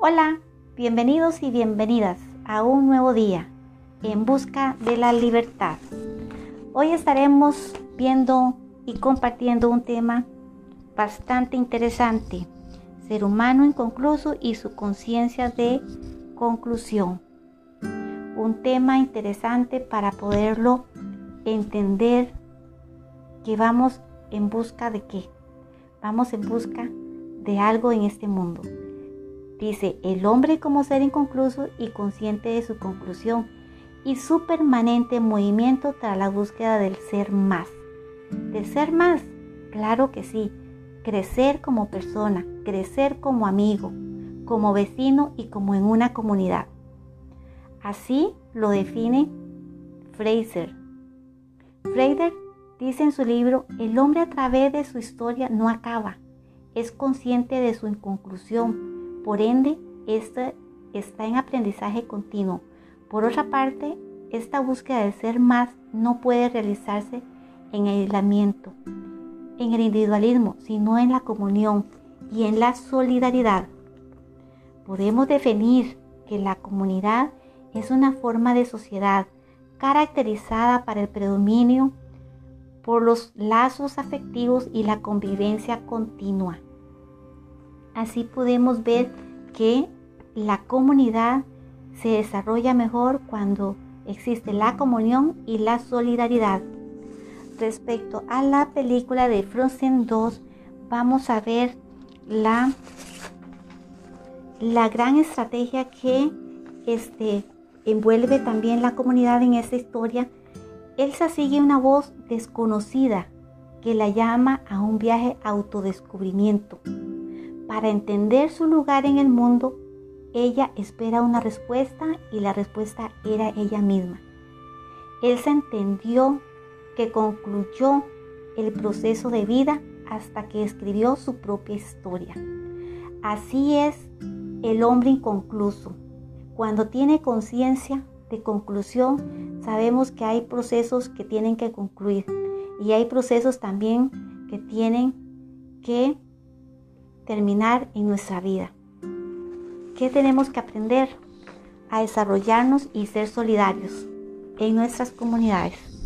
Hola, bienvenidos y bienvenidas a un nuevo día en busca de la libertad. Hoy estaremos viendo y compartiendo un tema bastante interesante, ser humano inconcluso y su conciencia de conclusión. Un tema interesante para poderlo entender que vamos en busca de qué. Vamos en busca de algo en este mundo. Dice, el hombre como ser inconcluso y consciente de su conclusión y su permanente movimiento tras la búsqueda del ser más. ¿Del ser más? Claro que sí. Crecer como persona, crecer como amigo, como vecino y como en una comunidad. Así lo define Fraser. Fraser dice en su libro, el hombre a través de su historia no acaba, es consciente de su inconclusión por ende, este está en aprendizaje continuo. Por otra parte, esta búsqueda de ser más no puede realizarse en el aislamiento, en el individualismo, sino en la comunión y en la solidaridad. Podemos definir que la comunidad es una forma de sociedad caracterizada para el predominio por los lazos afectivos y la convivencia continua. Así podemos ver que la comunidad se desarrolla mejor cuando existe la comunión y la solidaridad. Respecto a la película de Frozen 2, vamos a ver la, la gran estrategia que este, envuelve también la comunidad en esta historia. Elsa sigue una voz desconocida que la llama a un viaje autodescubrimiento. Para entender su lugar en el mundo, ella espera una respuesta y la respuesta era ella misma. Elsa entendió que concluyó el proceso de vida hasta que escribió su propia historia. Así es el hombre inconcluso. Cuando tiene conciencia de conclusión, sabemos que hay procesos que tienen que concluir y hay procesos también que tienen que terminar en nuestra vida. ¿Qué tenemos que aprender? A desarrollarnos y ser solidarios en nuestras comunidades.